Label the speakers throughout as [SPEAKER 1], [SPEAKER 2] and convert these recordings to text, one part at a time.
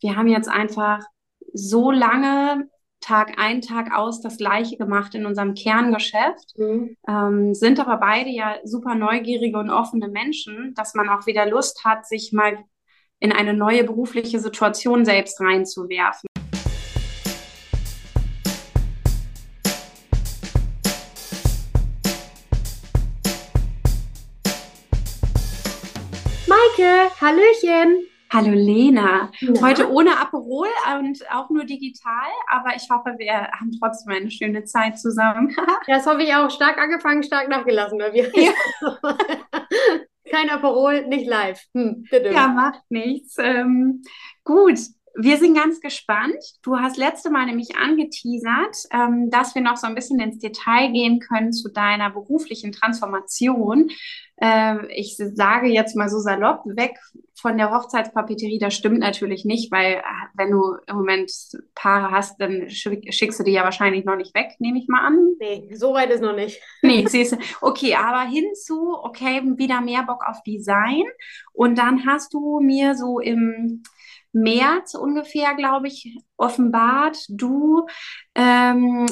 [SPEAKER 1] wir haben jetzt einfach so lange Tag ein, Tag aus das Gleiche gemacht in unserem Kerngeschäft, mhm. ähm, sind aber beide ja super neugierige und offene Menschen, dass man auch wieder Lust hat, sich mal in eine neue berufliche Situation selbst reinzuwerfen.
[SPEAKER 2] Maike, Hallöchen!
[SPEAKER 1] Hallo Lena, ja. heute ohne Aperol und auch nur digital, aber ich hoffe, wir haben trotzdem eine schöne Zeit zusammen.
[SPEAKER 2] ja, das hoffe ich auch. Stark angefangen, stark nachgelassen bei mir. Ja. Kein Aperol, nicht live. Hm,
[SPEAKER 1] ja, macht nichts. Ähm, gut, wir sind ganz gespannt. Du hast letzte Mal nämlich angeteasert, ähm, dass wir noch so ein bisschen ins Detail gehen können zu deiner beruflichen Transformation. Äh, ich sage jetzt mal so salopp, weg von der Hochzeitspapeterie, das stimmt natürlich nicht, weil äh, wenn du im Moment Paare hast, dann schickst du die ja wahrscheinlich noch nicht weg, nehme ich mal an.
[SPEAKER 2] Nee, so weit ist noch nicht.
[SPEAKER 1] Nee, siehst du. Okay, aber hinzu, okay, wieder mehr Bock auf Design. Und dann hast du mir so im März ungefähr, glaube ich, offenbart. Du, ähm,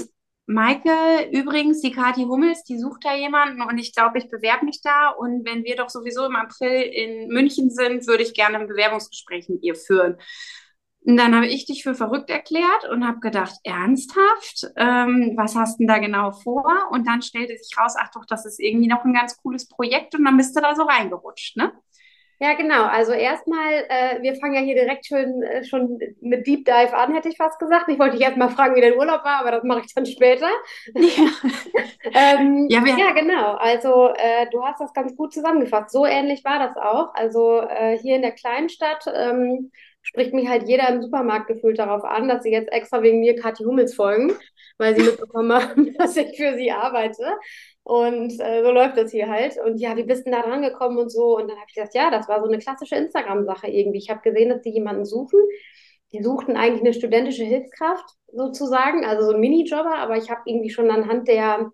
[SPEAKER 1] Maike, übrigens, die Kathi Hummels, die sucht da jemanden und ich glaube, ich bewerbe mich da. Und wenn wir doch sowieso im April in München sind, würde ich gerne ein Bewerbungsgespräch mit ihr führen. Und dann habe ich dich für verrückt erklärt und habe gedacht, ernsthaft? Ähm, was hast du denn da genau vor? Und dann stellte sich raus, ach doch, das ist irgendwie noch ein ganz cooles Projekt und dann bist du da so reingerutscht, ne?
[SPEAKER 2] Ja, genau. Also erstmal, äh, wir fangen ja hier direkt schön äh, schon mit Deep Dive an, hätte ich fast gesagt. Ich wollte dich erstmal fragen, wie dein Urlaub war, aber das mache ich dann später. Ja, ähm, ja, ja, genau. Also äh, du hast das ganz gut zusammengefasst. So ähnlich war das auch. Also äh, hier in der Kleinstadt ähm, spricht mich halt jeder im Supermarkt gefühlt darauf an, dass sie jetzt extra wegen mir Kathi Hummels folgen, weil sie mitbekommen haben, dass ich für sie arbeite. Und äh, so läuft das hier halt. Und ja, wie bist du da dran gekommen und so? Und dann habe ich gesagt, ja, das war so eine klassische Instagram-Sache irgendwie. Ich habe gesehen, dass die jemanden suchen. Die suchten eigentlich eine studentische Hilfskraft sozusagen, also so ein Minijobber, aber ich habe irgendwie schon anhand der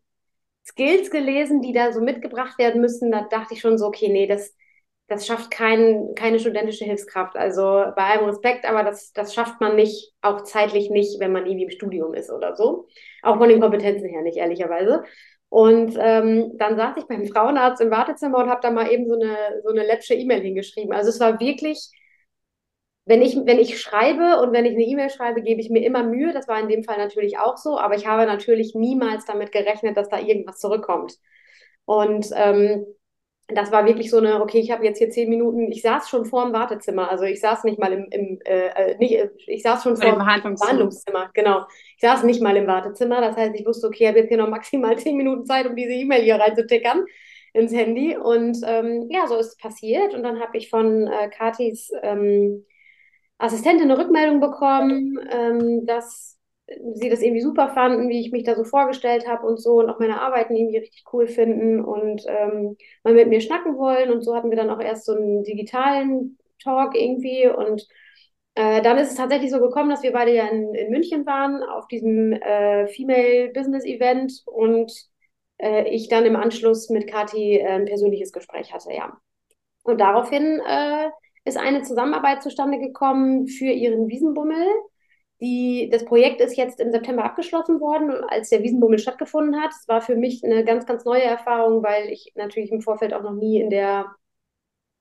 [SPEAKER 2] Skills gelesen, die da so mitgebracht werden müssen. Da dachte ich schon so, okay, nee, das, das schafft kein, keine studentische Hilfskraft. Also bei allem Respekt, aber das, das schafft man nicht, auch zeitlich nicht, wenn man irgendwie im Studium ist oder so. Auch von den Kompetenzen her nicht, ehrlicherweise. Und ähm, dann saß ich beim Frauenarzt im Wartezimmer und habe da mal eben so eine, so eine letzte E-Mail hingeschrieben. Also es war wirklich, wenn ich, wenn ich schreibe und wenn ich eine E-Mail schreibe, gebe ich mir immer Mühe. Das war in dem Fall natürlich auch so, aber ich habe natürlich niemals damit gerechnet, dass da irgendwas zurückkommt. Und ähm, das war wirklich so eine, okay, ich habe jetzt hier zehn Minuten, ich saß schon vor dem Wartezimmer, also ich saß nicht mal im, im äh, äh nicht, äh, ich saß schon vor dem Behandlungszimmer. Behandlungszimmer, genau. Ich saß nicht mal im Wartezimmer, das heißt, ich wusste, okay, ich habe jetzt hier noch maximal zehn Minuten Zeit, um diese E-Mail hier reinzutickern ins Handy und ähm, ja, so ist es passiert und dann habe ich von äh, Katis ähm, Assistentin eine Rückmeldung bekommen, ähm, dass sie das irgendwie super fanden, wie ich mich da so vorgestellt habe und so und auch meine Arbeiten irgendwie richtig cool finden und ähm, mal mit mir schnacken wollen. Und so hatten wir dann auch erst so einen digitalen Talk irgendwie und äh, dann ist es tatsächlich so gekommen, dass wir beide ja in, in München waren auf diesem äh, Female Business Event und äh, ich dann im Anschluss mit Kathi äh, ein persönliches Gespräch hatte, ja. Und daraufhin äh, ist eine Zusammenarbeit zustande gekommen für ihren Wiesenbummel die, das Projekt ist jetzt im September abgeschlossen worden, als der Wiesenbummel stattgefunden hat. Es war für mich eine ganz, ganz neue Erfahrung, weil ich natürlich im Vorfeld auch noch nie in der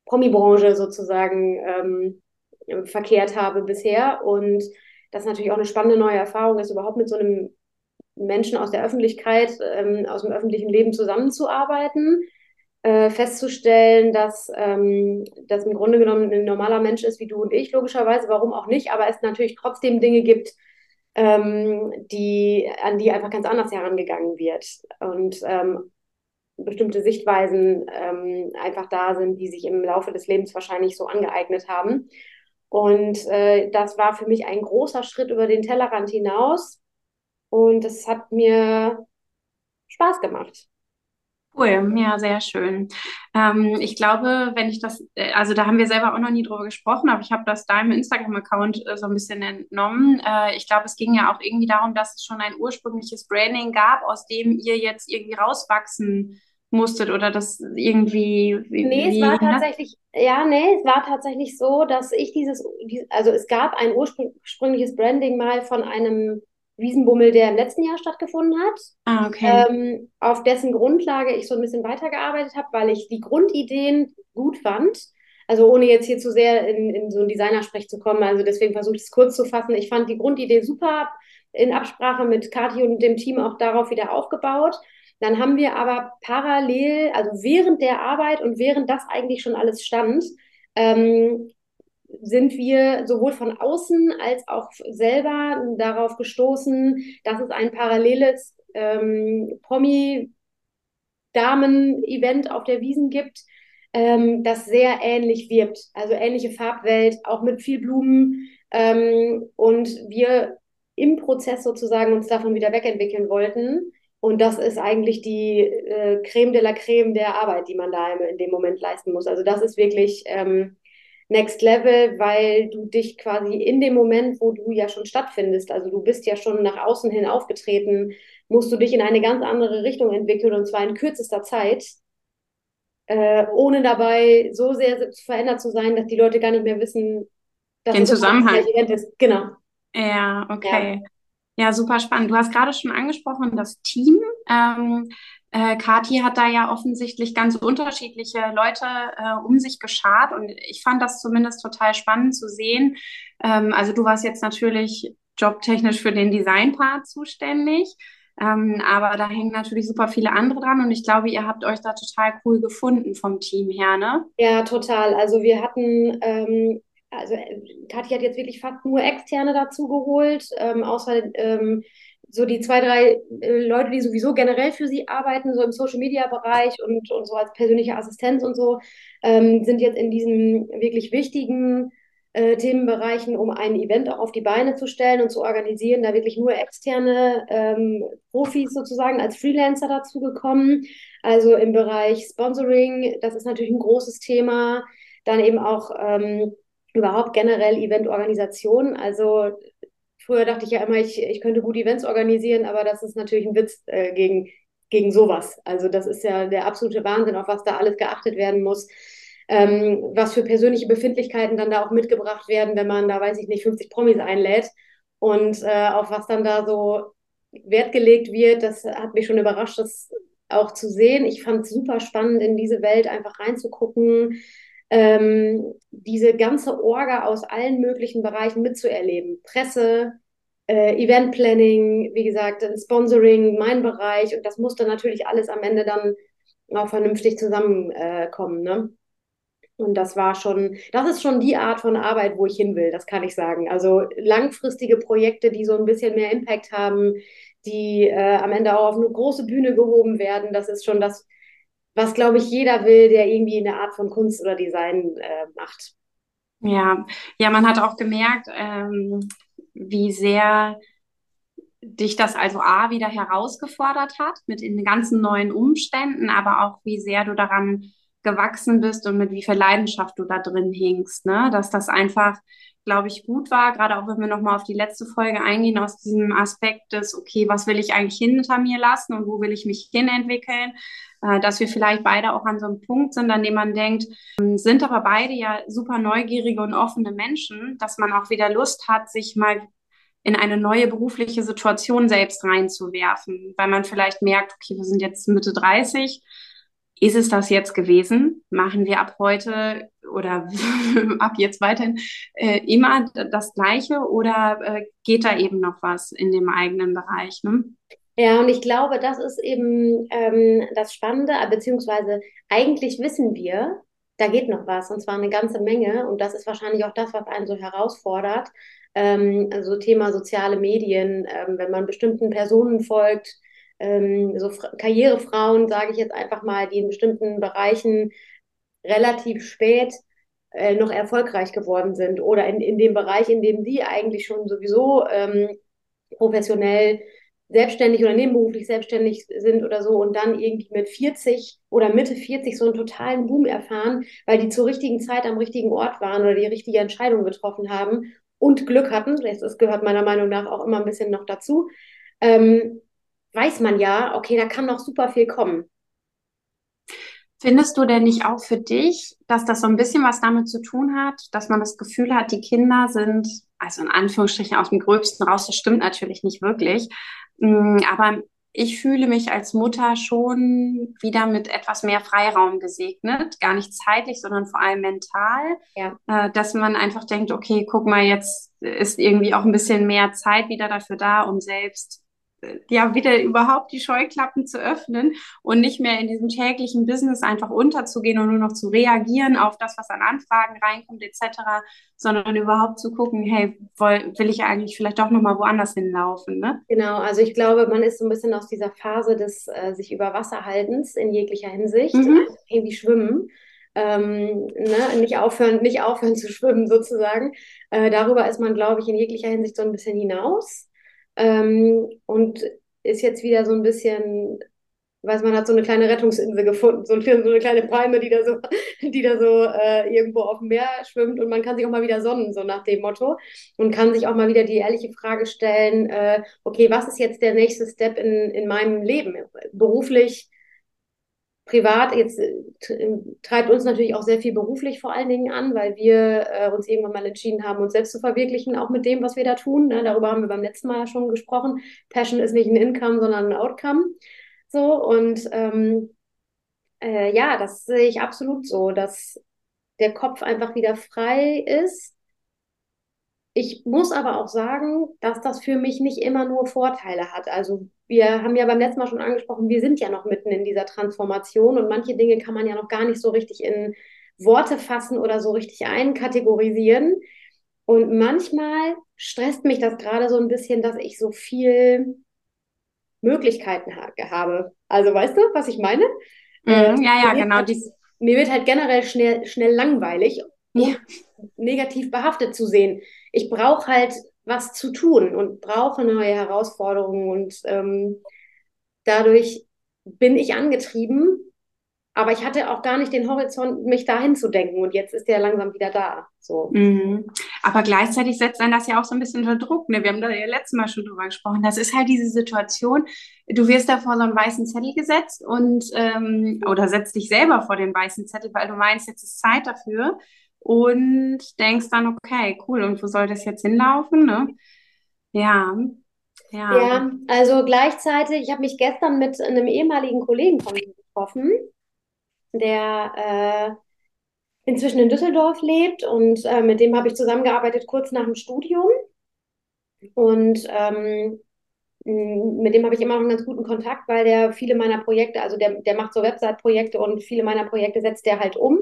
[SPEAKER 2] Promi-Branche sozusagen ähm, verkehrt habe bisher. Und das natürlich auch eine spannende neue Erfahrung ist, überhaupt mit so einem Menschen aus der Öffentlichkeit, ähm, aus dem öffentlichen Leben zusammenzuarbeiten äh, festzustellen, dass ähm, das im Grunde genommen ein normaler Mensch ist wie du und ich, logischerweise, warum auch nicht, aber es natürlich trotzdem Dinge gibt, ähm, die, an die einfach ganz anders herangegangen wird. Und ähm, bestimmte Sichtweisen ähm, einfach da sind, die sich im Laufe des Lebens wahrscheinlich so angeeignet haben. Und äh, das war für mich ein großer Schritt über den Tellerrand hinaus. Und es hat mir Spaß gemacht.
[SPEAKER 1] Cool, ja, sehr schön. Ähm, ich glaube, wenn ich das, äh, also da haben wir selber auch noch nie drüber gesprochen, aber ich habe das deinem Instagram-Account äh, so ein bisschen entnommen. Äh, ich glaube, es ging ja auch irgendwie darum, dass es schon ein ursprüngliches Branding gab, aus dem ihr jetzt irgendwie rauswachsen musstet oder das irgendwie.
[SPEAKER 2] Wie, nee, es war tatsächlich, ja, nee, es war tatsächlich so, dass ich dieses, also es gab ein ursprüngliches Branding mal von einem Wiesenbummel, der im letzten Jahr stattgefunden hat.
[SPEAKER 1] Ah, okay.
[SPEAKER 2] Ähm, auf dessen Grundlage ich so ein bisschen weitergearbeitet habe, weil ich die Grundideen gut fand. Also ohne jetzt hier zu sehr in, in so ein Designersprech zu kommen. Also deswegen versuche ich es kurz zu fassen. Ich fand die Grundidee super, in Absprache mit Kathi und dem Team auch darauf wieder aufgebaut. Dann haben wir aber parallel, also während der Arbeit und während das eigentlich schon alles stand, ähm, sind wir sowohl von außen als auch selber darauf gestoßen, dass es ein paralleles ähm, Promi-Damen-Event auf der Wiesen gibt, ähm, das sehr ähnlich wirbt. Also ähnliche Farbwelt, auch mit viel Blumen. Ähm, und wir im Prozess sozusagen uns davon wieder wegentwickeln wollten. Und das ist eigentlich die äh, Creme de la Creme der Arbeit, die man da in, dem Moment leisten muss. Also das ist wirklich ähm, Next Level, weil du dich quasi in dem Moment, wo du ja schon stattfindest, also du bist ja schon nach außen hin aufgetreten, musst du dich in eine ganz andere Richtung entwickeln und zwar in kürzester Zeit, äh, ohne dabei so sehr verändert zu sein, dass die Leute gar nicht mehr wissen,
[SPEAKER 1] dass den Zusammenhang
[SPEAKER 2] ist. Genau.
[SPEAKER 1] Ja, okay. Ja. ja. super spannend. Du hast gerade schon angesprochen, das Team. Ähm, äh, Kathi hat da ja offensichtlich ganz unterschiedliche Leute äh, um sich geschart und ich fand das zumindest total spannend zu sehen. Ähm, also du warst jetzt natürlich jobtechnisch für den Designpart zuständig. Ähm, aber da hängen natürlich super viele andere dran und ich glaube, ihr habt euch da total cool gefunden vom Team her, ne?
[SPEAKER 2] Ja, total. Also wir hatten ähm, also Kathi hat jetzt wirklich fast nur Externe dazu geholt, ähm, außer ähm, so die zwei, drei äh, Leute, die sowieso generell für sie arbeiten, so im Social-Media-Bereich und, und so als persönliche Assistenz und so, ähm, sind jetzt in diesen wirklich wichtigen äh, Themenbereichen, um ein Event auch auf die Beine zu stellen und zu organisieren, da wirklich nur externe ähm, Profis sozusagen als Freelancer dazugekommen. Also im Bereich Sponsoring, das ist natürlich ein großes Thema. Dann eben auch ähm, überhaupt generell Eventorganisation. Also früher dachte ich ja immer, ich, ich könnte gut Events organisieren, aber das ist natürlich ein Witz äh, gegen, gegen sowas. Also das ist ja der absolute Wahnsinn, auf was da alles geachtet werden muss. Ähm, was für persönliche Befindlichkeiten dann da auch mitgebracht werden, wenn man da, weiß ich nicht, 50 Promis einlädt und äh, auf was dann da so Wert gelegt wird, das hat mich schon überrascht, das auch zu sehen. Ich fand es super spannend, in diese Welt einfach reinzugucken, ähm, diese ganze Orga aus allen möglichen Bereichen mitzuerleben. Presse, äh, Event Planning, wie gesagt, Sponsoring, mein Bereich. Und das muss dann natürlich alles am Ende dann auch vernünftig zusammenkommen. Äh, ne? Und das war schon, das ist schon die Art von Arbeit, wo ich hin will, das kann ich sagen. Also langfristige Projekte, die so ein bisschen mehr Impact haben, die äh, am Ende auch auf eine große Bühne gehoben werden, das ist schon das, was, glaube ich, jeder will, der irgendwie eine Art von Kunst oder Design äh, macht.
[SPEAKER 1] Ja, ja, man hat auch gemerkt, ähm, wie sehr dich das also A wieder herausgefordert hat mit den ganzen neuen Umständen, aber auch wie sehr du daran gewachsen bist und mit wie viel Leidenschaft du da drin hingst, ne? Dass das einfach, glaube ich, gut war, gerade auch wenn wir nochmal auf die letzte Folge eingehen, aus diesem Aspekt des, okay, was will ich eigentlich hinter mir lassen und wo will ich mich hinentwickeln, äh, dass wir vielleicht beide auch an so einem Punkt sind, an dem man denkt, ähm, sind aber beide ja super neugierige und offene Menschen, dass man auch wieder Lust hat, sich mal in eine neue berufliche Situation selbst reinzuwerfen, weil man vielleicht merkt, okay, wir sind jetzt Mitte 30, ist es das jetzt gewesen? Machen wir ab heute oder ab jetzt weiterhin äh, immer das Gleiche oder äh, geht da eben noch was in dem eigenen Bereich? Ne?
[SPEAKER 2] Ja, und ich glaube, das ist eben ähm, das Spannende, beziehungsweise eigentlich wissen wir, da geht noch was und zwar eine ganze Menge und das ist wahrscheinlich auch das, was einen so herausfordert. Ähm, also Thema soziale Medien, ähm, wenn man bestimmten Personen folgt, ähm, so Karrierefrauen, sage ich jetzt einfach mal, die in bestimmten Bereichen relativ spät äh, noch erfolgreich geworden sind oder in, in dem Bereich, in dem sie eigentlich schon sowieso ähm, professionell selbstständig oder nebenberuflich selbstständig sind oder so und dann irgendwie mit 40 oder Mitte 40 so einen totalen Boom erfahren, weil die zur richtigen Zeit am richtigen Ort waren oder die richtige Entscheidung getroffen haben und Glück hatten. Das gehört meiner Meinung nach auch immer ein bisschen noch dazu. Ähm, weiß man ja, okay, da kann noch super viel kommen.
[SPEAKER 1] Findest du denn nicht auch für dich, dass das so ein bisschen was damit zu tun hat, dass man das Gefühl hat, die Kinder sind, also in Anführungsstrichen aus dem Gröbsten raus, das stimmt natürlich nicht wirklich, mm, aber ich fühle mich als Mutter schon wieder mit etwas mehr Freiraum gesegnet, gar nicht zeitlich, sondern vor allem mental, ja. äh, dass man einfach denkt, okay, guck mal, jetzt ist irgendwie auch ein bisschen mehr Zeit wieder dafür da, um selbst ja wieder überhaupt die Scheuklappen zu öffnen und nicht mehr in diesem täglichen Business einfach unterzugehen und nur noch zu reagieren auf das, was an Anfragen reinkommt etc., sondern überhaupt zu gucken, hey, will, will ich eigentlich vielleicht doch nochmal woanders hinlaufen, ne?
[SPEAKER 2] Genau, also ich glaube, man ist so ein bisschen aus dieser Phase des äh, sich über Wasser haltens in jeglicher Hinsicht, mhm. irgendwie schwimmen. Ähm, ne, nicht aufhören, nicht aufhören zu schwimmen sozusagen. Äh, darüber ist man, glaube ich, in jeglicher Hinsicht so ein bisschen hinaus. Ähm, und ist jetzt wieder so ein bisschen, weiß man hat so eine kleine Rettungsinsel gefunden, so, so eine kleine Palme, die da so, die da so äh, irgendwo auf dem Meer schwimmt und man kann sich auch mal wieder sonnen, so nach dem Motto. Und kann sich auch mal wieder die ehrliche Frage stellen, äh, okay, was ist jetzt der nächste Step in, in meinem Leben? Beruflich, privat, jetzt äh, treibt uns natürlich auch sehr viel beruflich vor allen Dingen an, weil wir äh, uns irgendwann mal entschieden haben, uns selbst zu verwirklichen, auch mit dem, was wir da tun. Ne? Darüber haben wir beim letzten Mal schon gesprochen. Passion ist nicht ein Income, sondern ein Outcome. So, und ähm, äh, ja, das sehe ich absolut so, dass der Kopf einfach wieder frei ist. Ich muss aber auch sagen, dass das für mich nicht immer nur Vorteile hat. Also wir haben ja beim letzten Mal schon angesprochen, wir sind ja noch mitten in dieser Transformation und manche Dinge kann man ja noch gar nicht so richtig in Worte fassen oder so richtig einkategorisieren. Und manchmal stresst mich das gerade so ein bisschen, dass ich so viel Möglichkeiten ha habe. Also weißt du, was ich meine?
[SPEAKER 1] Mhm, äh, ja, ja, genau.
[SPEAKER 2] Halt, mir wird halt generell schnell, schnell langweilig, ja. negativ behaftet zu sehen. Ich brauche halt was zu tun und brauche neue Herausforderungen und ähm, dadurch bin ich angetrieben, aber ich hatte auch gar nicht den Horizont, mich dahin zu denken und jetzt ist der langsam wieder da. So.
[SPEAKER 1] Mhm. Aber gleichzeitig setzt dann das ja auch so ein bisschen unter Druck. Ne? Wir haben da ja letztes Mal schon drüber gesprochen. Das ist halt diese Situation, du wirst da vor so einen weißen Zettel gesetzt und ähm, oder setzt dich selber vor den weißen Zettel, weil du meinst, jetzt ist Zeit dafür und denkst dann, okay, cool, und wo soll das jetzt hinlaufen? Ne? Ja.
[SPEAKER 2] Ja. ja, also gleichzeitig, ich habe mich gestern mit einem ehemaligen Kollegen von mir getroffen, der äh, inzwischen in Düsseldorf lebt und äh, mit dem habe ich zusammengearbeitet kurz nach dem Studium. Und ähm, mit dem habe ich immer noch einen ganz guten Kontakt, weil der viele meiner Projekte, also der, der macht so Website-Projekte und viele meiner Projekte setzt der halt um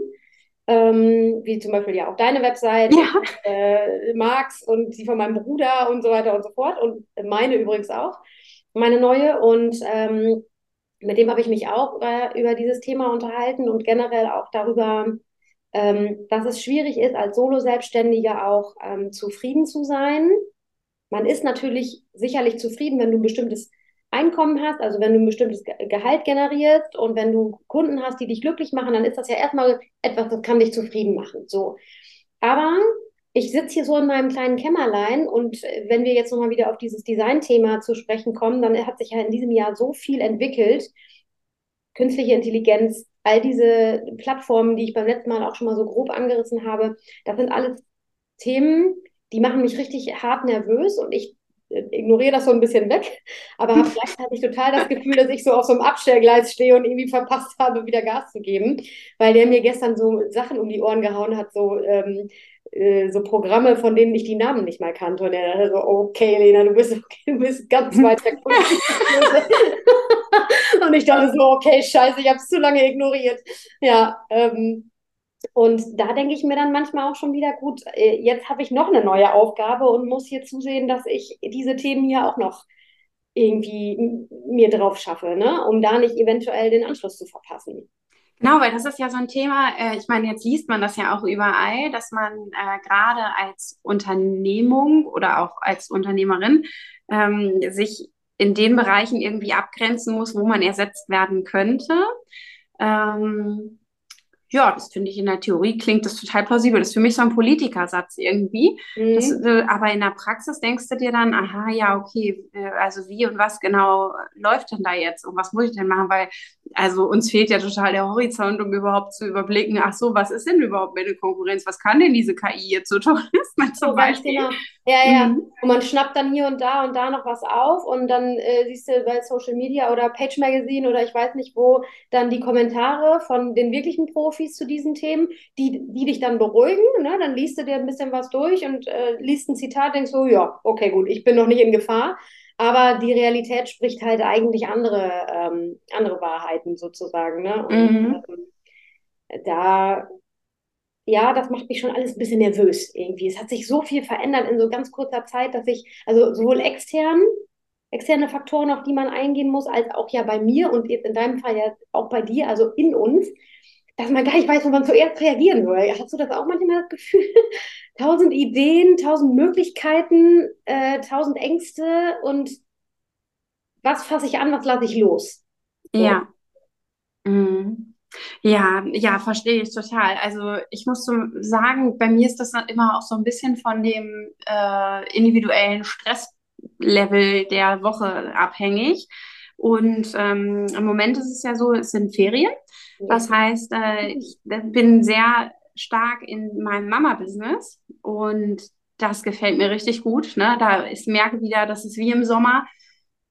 [SPEAKER 2] ähm, wie zum Beispiel ja auch deine Website, ja. äh, Marx und die von meinem Bruder und so weiter und so fort und meine übrigens auch, meine neue und ähm, mit dem habe ich mich auch äh, über dieses Thema unterhalten und generell auch darüber, ähm, dass es schwierig ist, als Solo-Selbstständiger auch ähm, zufrieden zu sein. Man ist natürlich sicherlich zufrieden, wenn du ein bestimmtes Einkommen hast, also wenn du ein bestimmtes Gehalt generierst und wenn du Kunden hast, die dich glücklich machen, dann ist das ja erstmal etwas, das kann dich zufrieden machen. So. Aber ich sitze hier so in meinem kleinen Kämmerlein und wenn wir jetzt nochmal wieder auf dieses Design-Thema zu sprechen kommen, dann hat sich ja in diesem Jahr so viel entwickelt. Künstliche Intelligenz, all diese Plattformen, die ich beim letzten Mal auch schon mal so grob angerissen habe, das sind alles Themen, die machen mich richtig hart nervös und ich ignoriere das so ein bisschen weg, aber habe gleichzeitig total das Gefühl, dass ich so auf so einem Abstellgleis stehe und irgendwie verpasst habe, wieder Gas zu geben, weil der mir gestern so Sachen um die Ohren gehauen hat, so, ähm, äh, so Programme, von denen ich die Namen nicht mal kannte. Und er dachte so, okay, Lena, du bist, okay, du bist ganz weit weg. und ich dachte so, okay, scheiße, ich habe es zu lange ignoriert. Ja, ähm, und da denke ich mir dann manchmal auch schon wieder, gut, äh, jetzt habe ich noch eine neue Aufgabe und muss hier zusehen, dass ich diese Themen hier auch noch irgendwie mir drauf schaffe, ne? um da nicht eventuell den Anschluss zu verpassen.
[SPEAKER 1] Genau, weil das ist ja so ein Thema, äh, ich meine, jetzt liest man das ja auch überall, dass man äh, gerade als Unternehmung oder auch als Unternehmerin ähm, sich in den Bereichen irgendwie abgrenzen muss, wo man ersetzt werden könnte. Ähm, ja, das finde ich in der Theorie klingt das total plausibel. Das ist für mich so ein Politikersatz irgendwie. Mhm. Das, äh, aber in der Praxis denkst du dir dann, aha, ja, okay, äh, also wie und was genau läuft denn da jetzt und was muss ich denn machen? Weil also uns fehlt ja total der Horizont, um überhaupt zu überblicken, ach so, was ist denn überhaupt meine Konkurrenz? Was kann denn diese KI jetzt so toll zum
[SPEAKER 2] Beispiel? Genau. Ja, ja. Mhm. Und man schnappt dann hier und da und da noch was auf und dann äh, siehst du bei Social Media oder Page Magazine oder ich weiß nicht wo dann die Kommentare von den wirklichen Profis zu diesen Themen, die, die dich dann beruhigen. Ne? Dann liest du dir ein bisschen was durch und äh, liest ein Zitat, denkst so, ja, okay, gut, ich bin noch nicht in Gefahr. Aber die Realität spricht halt eigentlich andere, ähm, andere Wahrheiten sozusagen. Ne? Und mhm. ähm, da, ja, das macht mich schon alles ein bisschen nervös irgendwie. Es hat sich so viel verändert in so ganz kurzer Zeit, dass ich, also sowohl extern, externe Faktoren, auf die man eingehen muss, als auch ja bei mir und jetzt in deinem Fall ja auch bei dir, also in uns, dass man gar nicht weiß, wo man zuerst reagieren soll. Hast du das auch manchmal das Gefühl? Tausend Ideen, tausend Möglichkeiten, äh, tausend Ängste und was fasse ich an, was lasse ich los?
[SPEAKER 1] So. Ja. Mhm. Ja, ja, verstehe ich total. Also ich muss so sagen, bei mir ist das immer auch so ein bisschen von dem äh, individuellen Stresslevel der Woche abhängig. Und ähm, im Moment ist es ja so, es sind Ferien. Das heißt, äh, ich bin sehr stark in meinem Mama-Business und das gefällt mir richtig gut. Ne? Da ich merke wieder, das ist wie im Sommer.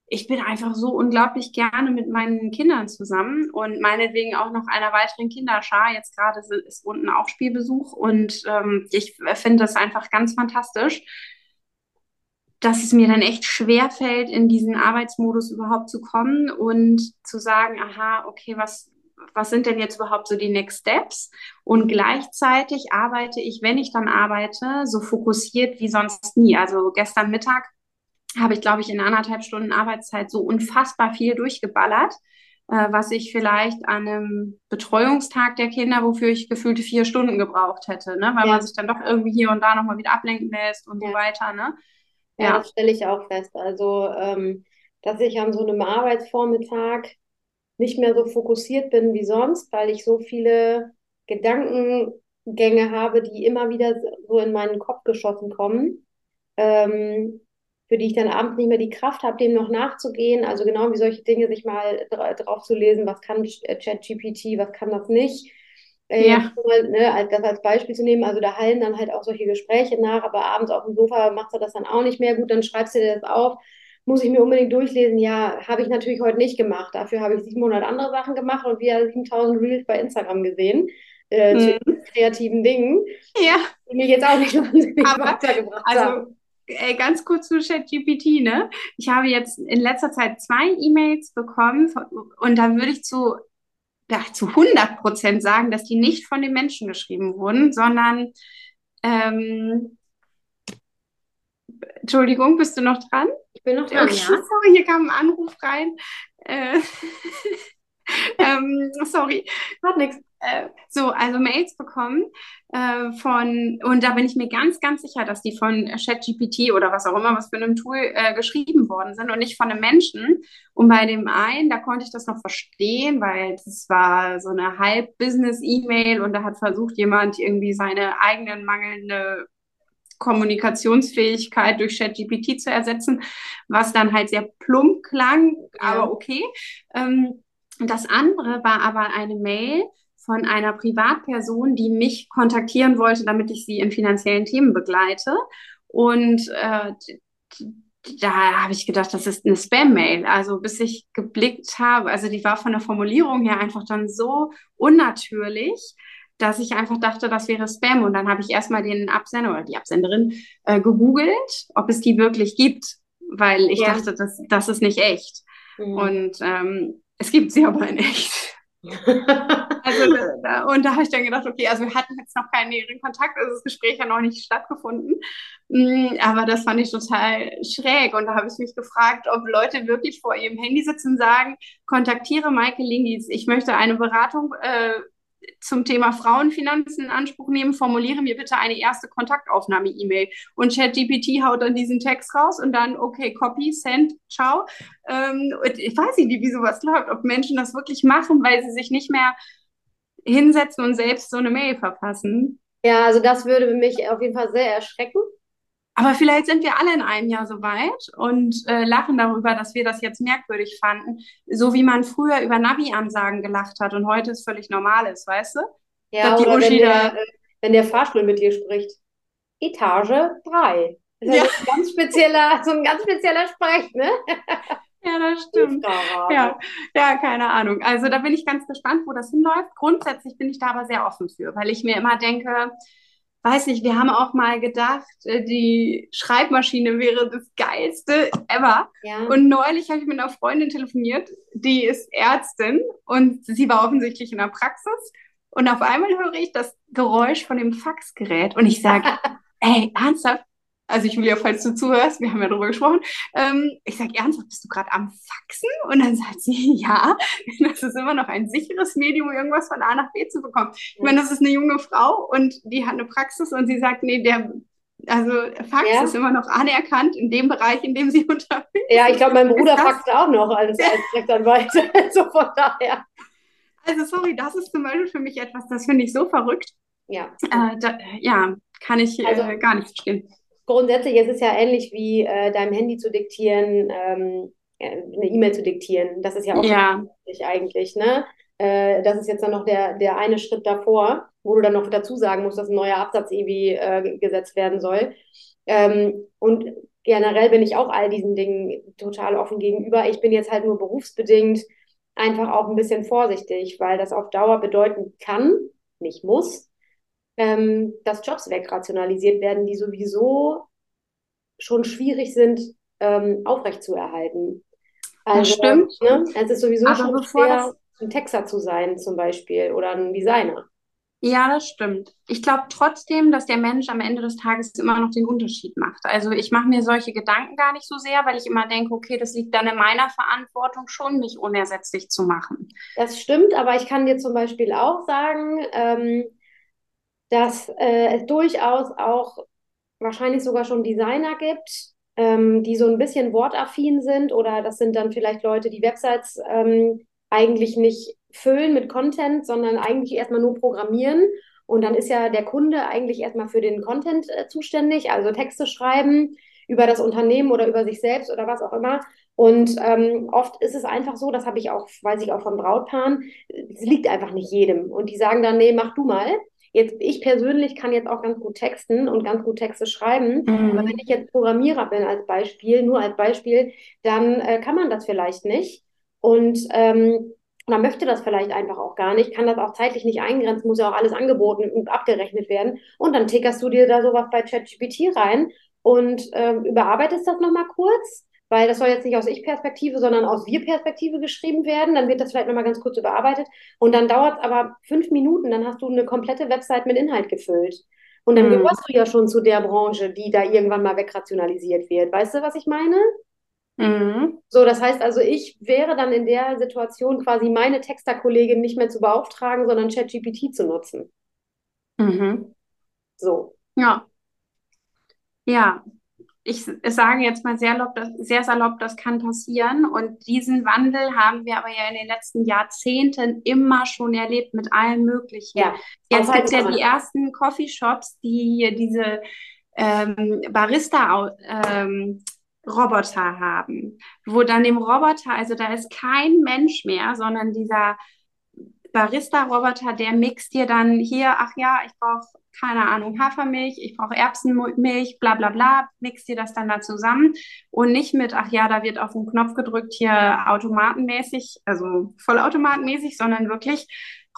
[SPEAKER 1] Ich bin einfach so unglaublich gerne mit meinen Kindern zusammen und meinetwegen auch noch einer weiteren Kinderschar. Jetzt gerade ist unten auch Spielbesuch und ähm, ich finde das einfach ganz fantastisch dass es mir dann echt schwer fällt, in diesen Arbeitsmodus überhaupt zu kommen und zu sagen, aha, okay, was, was sind denn jetzt überhaupt so die Next Steps? Und gleichzeitig arbeite ich, wenn ich dann arbeite, so fokussiert wie sonst nie. Also gestern Mittag habe ich, glaube ich, in anderthalb Stunden Arbeitszeit so unfassbar viel durchgeballert, äh, was ich vielleicht an einem Betreuungstag der Kinder, wofür ich gefühlte vier Stunden gebraucht hätte, ne? weil ja. man sich dann doch irgendwie hier und da nochmal wieder ablenken lässt und ja. so weiter. Ne?
[SPEAKER 2] Ja, ja. das stelle ich auch fest. Also, ähm, dass ich an so einem Arbeitsvormittag nicht mehr so fokussiert bin wie sonst, weil ich so viele Gedankengänge habe, die immer wieder so in meinen Kopf geschossen kommen, ähm, für die ich dann abends nicht mehr die Kraft habe, dem noch nachzugehen. Also genau wie solche Dinge, sich mal drauf zu lesen, was kann ChatGPT, was kann das nicht. Äh, ja. Ne, das als Beispiel zu nehmen, also da hallen dann halt auch solche Gespräche nach, aber abends auf dem Sofa macht er das dann auch nicht mehr. Gut, dann schreibst du dir das auf muss ich mir unbedingt durchlesen. Ja, habe ich natürlich heute nicht gemacht. Dafür habe ich 700 andere Sachen gemacht und wieder 7000 Reels bei Instagram gesehen. Äh, mhm. zu kreativen Dingen.
[SPEAKER 1] Ja.
[SPEAKER 2] Die mich jetzt auch nicht wahnsinnig
[SPEAKER 1] weitergebracht also, haben. Ey, ganz kurz zu ChatGPT, ne? Ich habe jetzt in letzter Zeit zwei E-Mails bekommen von, und da würde ich zu, ja, zu 100 Prozent sagen, dass die nicht von den Menschen geschrieben wurden, sondern ähm, Entschuldigung, bist du noch dran?
[SPEAKER 2] Ich bin noch dran,
[SPEAKER 1] okay, ja. Sorry, hier kam ein Anruf rein. Äh, ähm, sorry.
[SPEAKER 2] Hat nichts.
[SPEAKER 1] Äh, so, also Mails bekommen äh, von, und da bin ich mir ganz, ganz sicher, dass die von ChatGPT oder was auch immer, was für einem Tool äh, geschrieben worden sind und nicht von einem Menschen. Und bei dem einen, da konnte ich das noch verstehen, weil das war so eine Halb-Business-E-Mail und da hat versucht jemand irgendwie seine eigenen mangelnde Kommunikationsfähigkeit durch ChatGPT zu ersetzen, was dann halt sehr plump klang, aber okay. Ähm, das andere war aber eine Mail von einer Privatperson, die mich kontaktieren wollte, damit ich sie in finanziellen Themen begleite. Und äh, da habe ich gedacht, das ist eine Spam-Mail. Also bis ich geblickt habe, also die war von der Formulierung her einfach dann so unnatürlich, dass ich einfach dachte, das wäre Spam. Und dann habe ich erstmal den Absender oder die Absenderin äh, gegoogelt, ob es die wirklich gibt, weil ich ja. dachte, das, das ist nicht echt. Mhm. Und ähm, es gibt sie aber in echt. also, da, und da habe ich dann gedacht, okay, also wir hatten jetzt noch keinen näheren Kontakt, also das Gespräch hat noch nicht stattgefunden. Mm, aber das fand ich total schräg. Und da habe ich mich gefragt, ob Leute wirklich vor ihrem Handy sitzen und sagen, kontaktiere Maike Lingis, ich möchte eine Beratung äh, zum Thema Frauenfinanzen in Anspruch nehmen, formuliere mir bitte eine erste Kontaktaufnahme-E-Mail. Und ChatGPT haut dann diesen Text raus und dann, okay, copy, send, ciao. Ähm, ich weiß nicht, wie sowas läuft, ob Menschen das wirklich machen, weil sie sich nicht mehr hinsetzen und selbst so eine Mail verfassen.
[SPEAKER 2] Ja, also das würde mich auf jeden Fall sehr erschrecken.
[SPEAKER 1] Aber vielleicht sind wir alle in einem Jahr so weit und äh, lachen darüber, dass wir das jetzt merkwürdig fanden. So wie man früher über Navi-Ansagen gelacht hat und heute es völlig normal ist, weißt du?
[SPEAKER 2] Ja, oder wenn der, äh, wenn der Fahrstuhl mit dir spricht. Etage 3. Das ist ja. ein ganz spezieller, so ein ganz spezieller Sprech, ne?
[SPEAKER 1] Ja, das stimmt. Ja, ja, keine Ahnung. Also da bin ich ganz gespannt, wo das hinläuft. Grundsätzlich bin ich da aber sehr offen für, weil ich mir immer denke, weiß nicht, wir haben auch mal gedacht, äh, die Schreibmaschine wäre das geilste ever. Ja. Und neulich habe ich mit einer Freundin telefoniert, die ist Ärztin und sie war offensichtlich in der Praxis. Und auf einmal höre ich das Geräusch von dem Faxgerät und ich sage, ey, ernsthaft? Also ich will ja, falls du zuhörst, wir haben ja darüber gesprochen, ähm, ich sage, ernsthaft, bist du gerade am Faxen? Und dann sagt sie, ja, das ist immer noch ein sicheres Medium, irgendwas von A nach B zu bekommen. Ich meine, das ist eine junge Frau und die hat eine Praxis und sie sagt, nee, der also Fax ja. ist immer noch anerkannt in dem Bereich, in dem sie unterwegs ist.
[SPEAKER 2] Ja, ich glaube, mein Bruder faxt auch noch als, als Rechtsanwalt. also von daher.
[SPEAKER 1] Also sorry, das ist zum Beispiel für mich etwas, das finde ich so verrückt. Ja. Äh, da, ja, kann ich äh, also, äh, gar nicht verstehen
[SPEAKER 2] grundsätzlich ist es ja ähnlich wie äh, deinem Handy zu diktieren, ähm, äh, eine E-Mail zu diktieren. Das ist ja auch ja. eigentlich, ne? Äh, das ist jetzt dann noch der, der eine Schritt davor, wo du dann noch dazu sagen musst, dass ein neuer Absatz irgendwie äh, gesetzt werden soll. Ähm, und generell bin ich auch all diesen Dingen total offen gegenüber. Ich bin jetzt halt nur berufsbedingt einfach auch ein bisschen vorsichtig, weil das auf Dauer bedeuten kann, nicht muss, ähm, dass Jobs wegrationalisiert werden, die sowieso schon schwierig sind, ähm, aufrechtzuerhalten.
[SPEAKER 1] Also, das stimmt.
[SPEAKER 2] Ne, es ist sowieso Aber schon schwer, ein Texter zu sein zum Beispiel oder ein Designer.
[SPEAKER 1] Ja, das stimmt. Ich glaube trotzdem, dass der Mensch am Ende des Tages immer noch den Unterschied macht. Also ich mache mir solche Gedanken gar nicht so sehr, weil ich immer denke, okay, das liegt dann in meiner Verantwortung schon, mich unersetzlich zu machen.
[SPEAKER 2] Das stimmt, aber ich kann dir zum Beispiel auch sagen, ähm, dass äh, es durchaus auch wahrscheinlich sogar schon Designer gibt, ähm, die so ein bisschen wortaffin sind oder das sind dann vielleicht Leute, die Websites ähm, eigentlich nicht füllen mit Content, sondern eigentlich erstmal nur programmieren. Und dann ist ja der Kunde eigentlich erstmal für den Content äh, zuständig, also Texte schreiben über das Unternehmen oder über sich selbst oder was auch immer. Und ähm, oft ist es einfach so, das habe ich auch, weiß ich auch von Brautpaaren, es liegt einfach nicht jedem. Und die sagen dann, nee, mach du mal. Jetzt, ich persönlich kann jetzt auch ganz gut texten und ganz gut Texte schreiben. Mhm. Aber wenn ich jetzt Programmierer bin als Beispiel, nur als Beispiel, dann äh, kann man das vielleicht nicht. Und ähm, man möchte das vielleicht einfach auch gar nicht, kann das auch zeitlich nicht eingrenzen, muss ja auch alles angeboten und abgerechnet werden. Und dann tickerst du dir da sowas bei ChatGPT rein und ähm, überarbeitest das nochmal kurz weil das soll jetzt nicht aus Ich-Perspektive, sondern aus Wir-Perspektive geschrieben werden. Dann wird das vielleicht nochmal ganz kurz überarbeitet und dann dauert es aber fünf Minuten, dann hast du eine komplette Website mit Inhalt gefüllt. Und dann mhm. gehörst du ja schon zu der Branche, die da irgendwann mal wegrationalisiert wird. Weißt du, was ich meine? Mhm. So, das heißt also, ich wäre dann in der Situation quasi meine Texterkollegin nicht mehr zu beauftragen, sondern ChatGPT zu nutzen.
[SPEAKER 1] Mhm. So. Ja. Ja, ich sage jetzt mal sehr, salopp, sehr salopp, das kann passieren. Und diesen Wandel haben wir aber ja in den letzten Jahrzehnten immer schon erlebt mit allem Möglichen. Ja, jetzt gibt es ja die ersten Coffeeshops, die diese ähm, Barista ähm, Roboter haben, wo dann dem Roboter, also da ist kein Mensch mehr, sondern dieser Barista-Roboter, der mixt dir dann hier, ach ja, ich brauche keine Ahnung, Hafermilch, ich brauche Erbsenmilch, bla bla bla, mix dir das dann da zusammen und nicht mit, ach ja, da wird auf den Knopf gedrückt hier automatenmäßig, also vollautomatenmäßig, sondern wirklich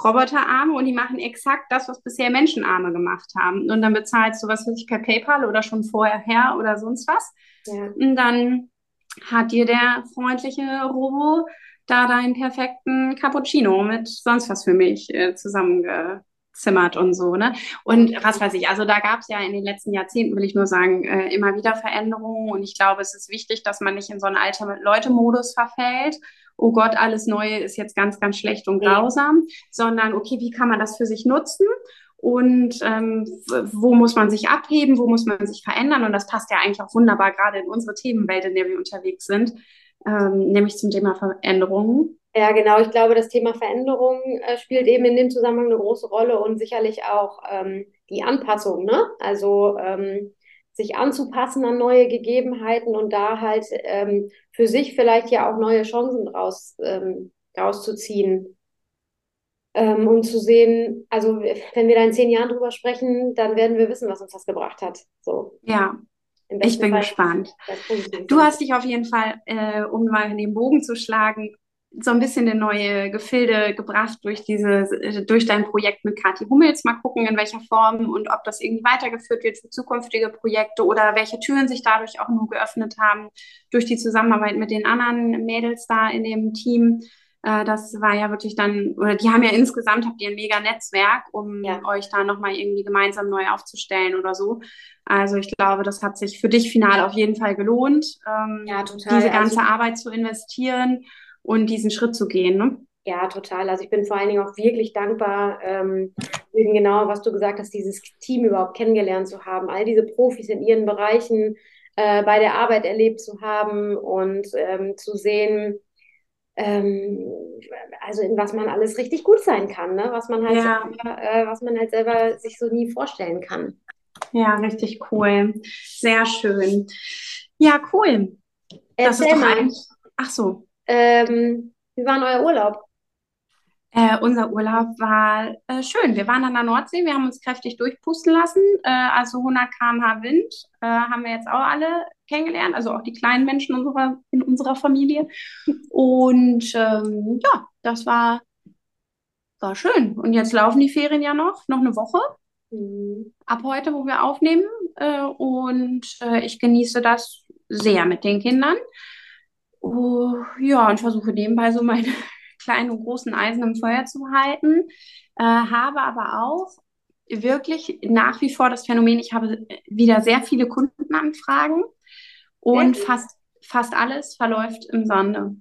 [SPEAKER 1] Roboterarme und die machen exakt das, was bisher Menschenarme gemacht haben. Und dann bezahlst du was weiß ich per PayPal oder schon vorher oder sonst was. Ja. Und dann hat dir der freundliche Robo da deinen perfekten Cappuccino mit sonst was für mich äh, zusammenge zimmert und so, ne? Und was weiß ich, also da gab es ja in den letzten Jahrzehnten, will ich nur sagen, äh, immer wieder Veränderungen und ich glaube, es ist wichtig, dass man nicht in so einen alten Leute-Modus verfällt. Oh Gott, alles Neue ist jetzt ganz, ganz schlecht und grausam, ja. sondern okay, wie kann man das für sich nutzen? Und ähm, wo muss man sich abheben, wo muss man sich verändern? Und das passt ja eigentlich auch wunderbar gerade in unsere Themenwelt, in der wir unterwegs sind, ähm, nämlich zum Thema Veränderungen.
[SPEAKER 2] Ja, genau. Ich glaube, das Thema Veränderung äh, spielt eben in dem Zusammenhang eine große Rolle und sicherlich auch ähm, die Anpassung. Ne? Also ähm, sich anzupassen an neue Gegebenheiten und da halt ähm, für sich vielleicht ja auch neue Chancen draus, ähm, rauszuziehen. Ähm, und zu sehen, also wenn wir da in zehn Jahren drüber sprechen, dann werden wir wissen, was uns das gebracht hat. So.
[SPEAKER 1] Ja, ich bin Fall gespannt. Du hast dich auf jeden Fall, äh, um mal den Bogen zu schlagen, so ein bisschen in neue Gefilde gebracht durch diese, durch dein Projekt mit Kathi Hummels. Mal gucken, in welcher Form und ob das irgendwie weitergeführt wird für zukünftige Projekte oder welche Türen sich dadurch auch nur geöffnet haben durch die Zusammenarbeit mit den anderen Mädels da in dem Team. Äh, das war ja wirklich dann, oder die haben ja insgesamt, habt ihr ein mega Netzwerk, um ja. euch da nochmal irgendwie gemeinsam neu aufzustellen oder so. Also ich glaube, das hat sich für dich final auf jeden Fall gelohnt, ähm, ja, total. diese ganze also, Arbeit zu investieren und diesen Schritt zu gehen. Ne?
[SPEAKER 2] Ja, total. Also ich bin vor allen Dingen auch wirklich dankbar, ähm, eben genau, was du gesagt hast, dieses Team überhaupt kennengelernt zu haben, all diese Profis in ihren Bereichen äh, bei der Arbeit erlebt zu haben und ähm, zu sehen, ähm, also in was man alles richtig gut sein kann, ne? was man halt, ja. selber, äh, was man halt selber sich so nie vorstellen kann.
[SPEAKER 1] Ja, richtig cool. Sehr schön. Ja, cool.
[SPEAKER 2] Das Erzähl ist doch mal. Ein... Ach so. Ähm, wie war euer Urlaub?
[SPEAKER 1] Äh, unser Urlaub war äh, schön. Wir waren an der Nordsee, wir haben uns kräftig durchpusten lassen. Äh, also 100 km/h Wind äh, haben wir jetzt auch alle kennengelernt, also auch die kleinen Menschen unserer, in unserer Familie. Und ähm, ja, das war, war schön. Und jetzt laufen die Ferien ja noch, noch eine Woche. Mhm. Ab heute, wo wir aufnehmen. Äh, und äh, ich genieße das sehr mit den Kindern. Oh, ja, und versuche nebenbei so meine kleinen und großen Eisen im Feuer zu halten. Äh, habe aber auch wirklich nach wie vor das Phänomen, ich habe wieder sehr viele Kundenanfragen und fast, fast alles verläuft im Sande.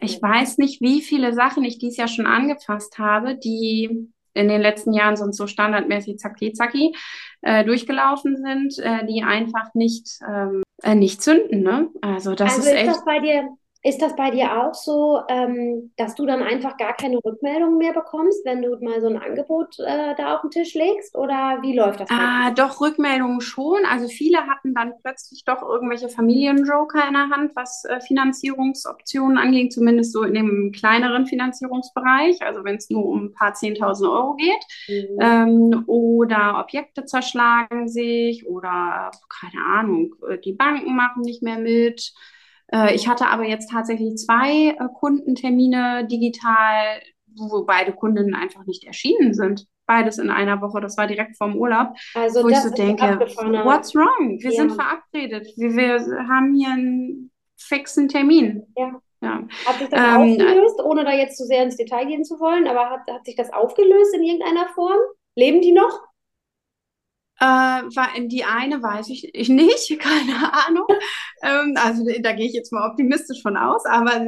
[SPEAKER 1] Ich weiß nicht, wie viele Sachen ich dieses Jahr schon angefasst habe, die in den letzten Jahren sonst so standardmäßig zacki zacki äh, durchgelaufen sind, äh, die einfach nicht, ähm, äh, nicht zünden. Ne? Also das also ist, ist echt.
[SPEAKER 2] Das bei dir ist das bei dir auch so, ähm, dass du dann einfach gar keine Rückmeldung mehr bekommst, wenn du mal so ein Angebot äh, da auf den Tisch legst? Oder wie läuft das?
[SPEAKER 1] Ah, doch, Rückmeldungen schon. Also viele hatten dann plötzlich doch irgendwelche Familienjoker in der Hand, was äh, Finanzierungsoptionen anging, zumindest so in dem kleineren Finanzierungsbereich, also wenn es nur um ein paar 10.000 Euro geht. Mhm. Ähm, oder Objekte zerschlagen sich oder keine Ahnung, äh, die Banken machen nicht mehr mit. Äh, ich hatte aber jetzt tatsächlich zwei äh, Kundentermine digital, wo beide Kundinnen einfach nicht erschienen sind. Beides in einer Woche. Das war direkt vorm Urlaub. Also wo ich so denke, what's wrong? Wir ja. sind verabredet. Wir, wir haben hier einen fixen Termin.
[SPEAKER 2] Ja. Ja. Hat sich das ähm, aufgelöst, ohne da jetzt zu sehr ins Detail gehen zu wollen, aber hat, hat sich das aufgelöst in irgendeiner Form? Leben die noch?
[SPEAKER 1] Äh, war die eine weiß ich, ich nicht, keine Ahnung. ähm, also da gehe ich jetzt mal optimistisch von aus, aber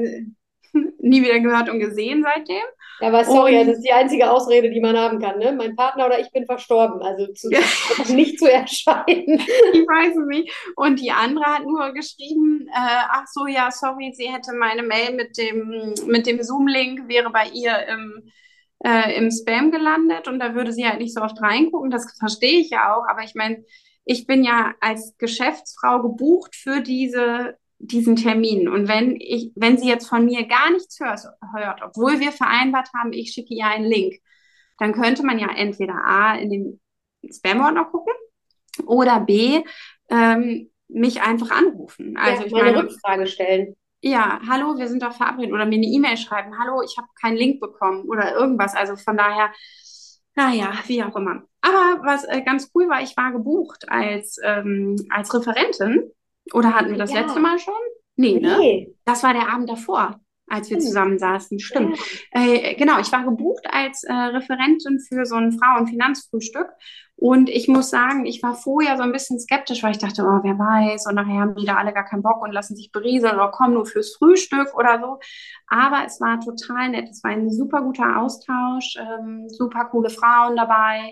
[SPEAKER 1] nie wieder gehört und gesehen seitdem.
[SPEAKER 2] Ja, aber sorry, und, das ist die einzige Ausrede, die man haben kann. Ne? Mein Partner oder ich bin verstorben, also zu, nicht zu erscheinen.
[SPEAKER 1] ich weiß es nicht. Und die andere hat nur geschrieben, äh, ach so, ja, sorry, sie hätte meine Mail mit dem, mit dem Zoom-Link, wäre bei ihr im äh, im Spam gelandet und da würde sie halt nicht so oft reingucken. Das verstehe ich ja auch, aber ich meine, ich bin ja als Geschäftsfrau gebucht für diese diesen Termin. Und wenn ich, wenn sie jetzt von mir gar nichts hört, hört, obwohl wir vereinbart haben, ich schicke ihr einen Link, dann könnte man ja entweder A in den Spam-Ordner gucken oder B ähm, mich einfach anrufen.
[SPEAKER 2] Also ja, ich meine, Rückfrage stellen
[SPEAKER 1] ja, hallo, wir sind doch verabredet oder mir eine E-Mail schreiben, hallo, ich habe keinen Link bekommen oder irgendwas. Also von daher, naja, wie auch immer. Aber was äh, ganz cool war, ich war gebucht als, ähm, als Referentin. Oder hatten wir das ja. letzte Mal schon? Nee, ne? nee, ne? Das war der Abend davor als wir zusammensaßen. Stimmt. Ja. Äh, genau, ich war gebucht als äh, Referentin für so ein Frauenfinanzfrühstück. Und ich muss sagen, ich war vorher so ein bisschen skeptisch, weil ich dachte, oh, wer weiß, und nachher haben die da alle gar keinen Bock und lassen sich berieseln oder kommen nur fürs Frühstück oder so. Aber es war total nett. Es war ein super guter Austausch, ähm, super coole Frauen dabei.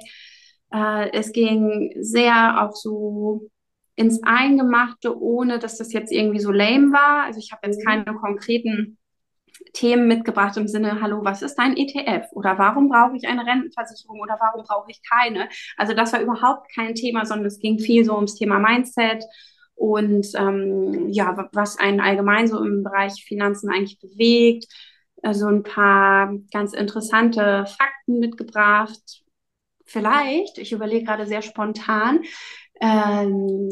[SPEAKER 1] Äh, es ging sehr auch so ins Eingemachte, ohne dass das jetzt irgendwie so lame war. Also ich habe jetzt mhm. keine konkreten Themen mitgebracht im Sinne, hallo, was ist ein ETF? Oder warum brauche ich eine Rentenversicherung oder warum brauche ich keine? Also das war überhaupt kein Thema, sondern es ging viel so ums Thema Mindset und ähm, ja, was einen allgemein so im Bereich Finanzen eigentlich bewegt. Also ein paar ganz interessante Fakten mitgebracht. Vielleicht, ich überlege gerade sehr spontan, ähm,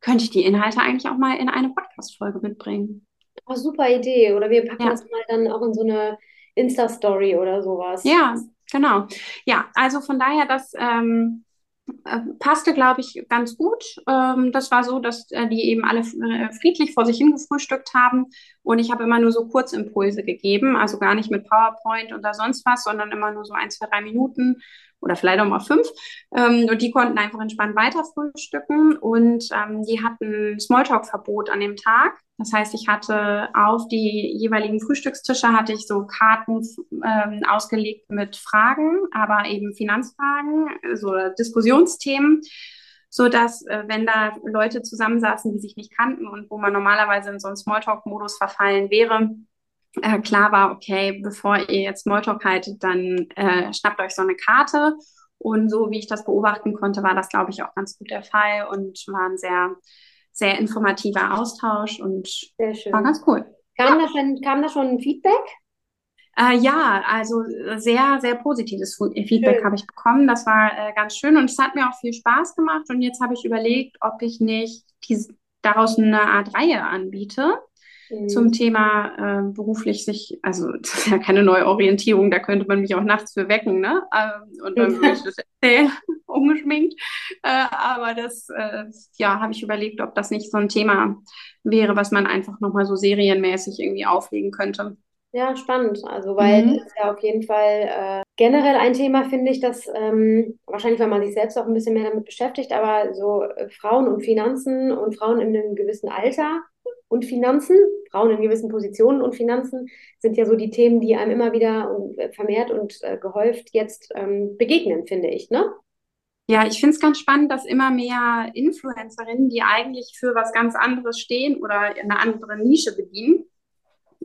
[SPEAKER 1] könnte ich die Inhalte eigentlich auch mal in eine Podcast-Folge mitbringen.
[SPEAKER 2] Oh, super Idee. Oder wir packen ja. das mal dann auch in so eine Insta-Story oder sowas.
[SPEAKER 1] Ja, genau. Ja, also von daher, das ähm, äh, passte, glaube ich, ganz gut. Ähm, das war so, dass äh, die eben alle äh, friedlich vor sich hingefrühstückt haben. Und ich habe immer nur so Kurzimpulse gegeben, also gar nicht mit PowerPoint oder sonst was, sondern immer nur so ein, zwei, drei Minuten oder vielleicht auch mal fünf. Ähm, und die konnten einfach entspannt weiter frühstücken. Und ähm, die hatten Smalltalk-Verbot an dem Tag. Das heißt, ich hatte auf die jeweiligen Frühstückstische hatte ich so Karten ähm, ausgelegt mit Fragen, aber eben Finanzfragen, so Diskussionsthemen, so dass äh, wenn da Leute zusammensaßen, die sich nicht kannten und wo man normalerweise in so einen Smalltalk-Modus verfallen wäre, äh, klar war, okay, bevor ihr jetzt Smalltalk haltet, dann äh, schnappt euch so eine Karte. Und so wie ich das beobachten konnte, war das, glaube ich, auch ganz gut der Fall und war ein sehr, sehr informativer Austausch und war ganz cool.
[SPEAKER 2] Kam, ja. da schon, kam da schon ein Feedback?
[SPEAKER 1] Äh, ja, also sehr, sehr positives Feedback habe ich bekommen. Das war äh, ganz schön und es hat mir auch viel Spaß gemacht. Und jetzt habe ich überlegt, ob ich nicht diese, daraus eine Art Reihe anbiete zum. Thema äh, beruflich sich, also das ist ja keine neue Orientierung, da könnte man mich auch nachts für wecken, ne? Ähm, und dann würde ich das erzählen, ungeschminkt. Äh, aber das, äh, ja, habe ich überlegt, ob das nicht so ein Thema wäre, was man einfach nochmal so serienmäßig irgendwie auflegen könnte.
[SPEAKER 2] Ja, spannend. Also, weil mhm. das ist ja auf jeden Fall äh, generell ein Thema, finde ich, dass ähm, wahrscheinlich, weil man sich selbst auch ein bisschen mehr damit beschäftigt, aber so äh, Frauen und Finanzen und Frauen in einem gewissen Alter und Finanzen, Frauen in gewissen Positionen und Finanzen sind ja so die Themen, die einem immer wieder äh, vermehrt und äh, gehäuft jetzt ähm, begegnen, finde ich, ne?
[SPEAKER 1] Ja, ich finde es ganz spannend, dass immer mehr Influencerinnen, die eigentlich für was ganz anderes stehen oder eine andere Nische bedienen,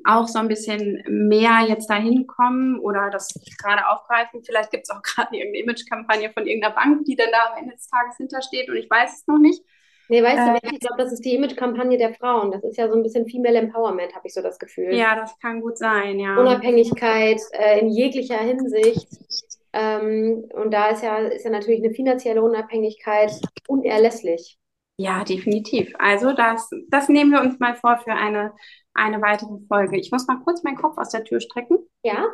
[SPEAKER 1] auch so ein bisschen mehr jetzt dahin kommen oder das gerade aufgreifen. Vielleicht gibt es auch gerade irgendeine Imagekampagne von irgendeiner Bank, die dann da am Ende des Tages hintersteht und ich weiß es noch nicht.
[SPEAKER 2] Nee, weißt äh, du, ich glaube, das ist die Image-Kampagne der Frauen. Das ist ja so ein bisschen Female Empowerment, habe ich so das Gefühl.
[SPEAKER 1] Ja, das kann gut sein, ja.
[SPEAKER 2] Unabhängigkeit äh, in jeglicher Hinsicht. Ähm, und da ist ja, ist ja natürlich eine finanzielle Unabhängigkeit unerlässlich.
[SPEAKER 1] Ja, definitiv. Also das, das nehmen wir uns mal vor für eine, eine weitere Folge. Ich muss mal kurz meinen Kopf aus der Tür strecken.
[SPEAKER 2] Ja.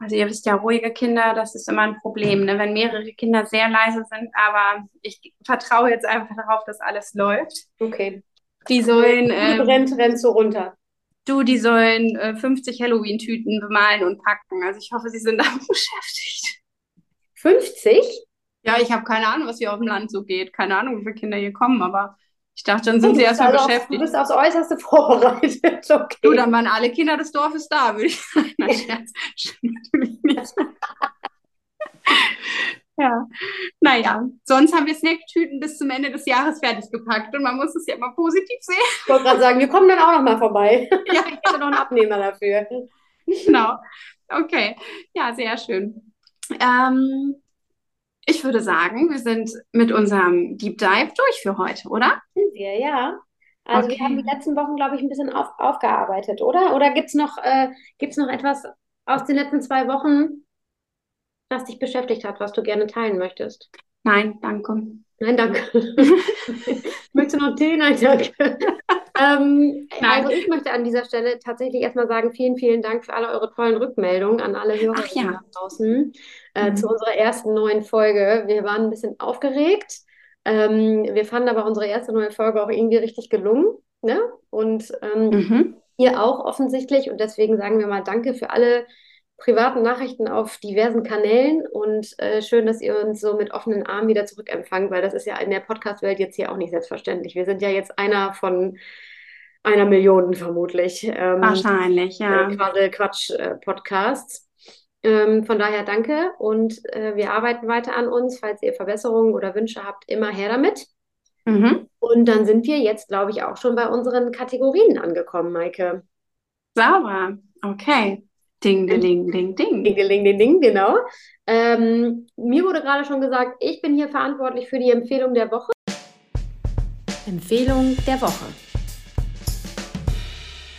[SPEAKER 1] Also ihr wisst ja, ruhige Kinder, das ist immer ein Problem, ne? wenn mehrere Kinder sehr leise sind, aber ich vertraue jetzt einfach darauf, dass alles läuft.
[SPEAKER 2] Okay.
[SPEAKER 1] Die sollen.
[SPEAKER 2] Ähm, brennt, rennst du runter.
[SPEAKER 1] Du, die sollen äh, 50 Halloween-Tüten bemalen und packen. Also ich hoffe, sie sind damit beschäftigt.
[SPEAKER 2] 50?
[SPEAKER 1] Ja, ich habe keine Ahnung, was hier auf dem Land so geht. Keine Ahnung, wie viele Kinder hier kommen, aber ich dachte, dann sind sie erstmal also beschäftigt.
[SPEAKER 2] Auf, du bist aufs Äußerste vorbereitet. Okay.
[SPEAKER 1] Du, dann waren alle Kinder des Dorfes da, würde ich sagen. Nein, Scherz. Ja, naja. Sonst haben wir Snacktüten bis zum Ende des Jahres fertig gepackt und man muss es ja immer positiv sehen.
[SPEAKER 2] Ich wollte gerade sagen, wir kommen dann auch noch mal vorbei. ja, ich hätte noch einen Abnehmer dafür.
[SPEAKER 1] Genau. Okay. Ja, sehr schön. Ähm, ich würde sagen, wir sind mit unserem Deep Dive durch für heute, oder?
[SPEAKER 2] Sind wir, ja. Also okay. wir haben die letzten Wochen, glaube ich, ein bisschen auf, aufgearbeitet, oder? Oder gibt es noch, äh, noch etwas aus den letzten zwei Wochen, was dich beschäftigt hat, was du gerne teilen möchtest?
[SPEAKER 1] Nein, danke.
[SPEAKER 2] Nein, danke. Möchtest du noch Tee? Nein, danke. ähm, also ich möchte an dieser Stelle tatsächlich erstmal sagen, vielen, vielen Dank für alle eure tollen Rückmeldungen an alle Hörer
[SPEAKER 1] ja.
[SPEAKER 2] draußen äh, mhm. zu unserer ersten neuen Folge. Wir waren ein bisschen aufgeregt. Ähm, wir fanden aber unsere erste neue Folge auch irgendwie richtig gelungen. Ne? Und ähm, mhm. ihr auch offensichtlich. Und deswegen sagen wir mal Danke für alle privaten Nachrichten auf diversen Kanälen und äh, schön, dass ihr uns so mit offenen Armen wieder zurückempfangt, weil das ist ja in der Podcast-Welt jetzt hier auch nicht selbstverständlich. Wir sind ja jetzt einer von einer Million vermutlich.
[SPEAKER 1] Ähm, Wahrscheinlich, ja.
[SPEAKER 2] Äh, Quatsch-Podcasts. Äh, ähm, von daher danke und äh, wir arbeiten weiter an uns. Falls ihr Verbesserungen oder Wünsche habt, immer her damit. Mhm. Und dann sind wir jetzt, glaube ich, auch schon bei unseren Kategorien angekommen, Maike.
[SPEAKER 1] Sauber. Okay. Ding, ding, ding, ding. Ding,
[SPEAKER 2] ding, ding, ding, genau. Ähm, mir wurde gerade schon gesagt, ich bin hier verantwortlich für die Empfehlung der Woche. Empfehlung der Woche.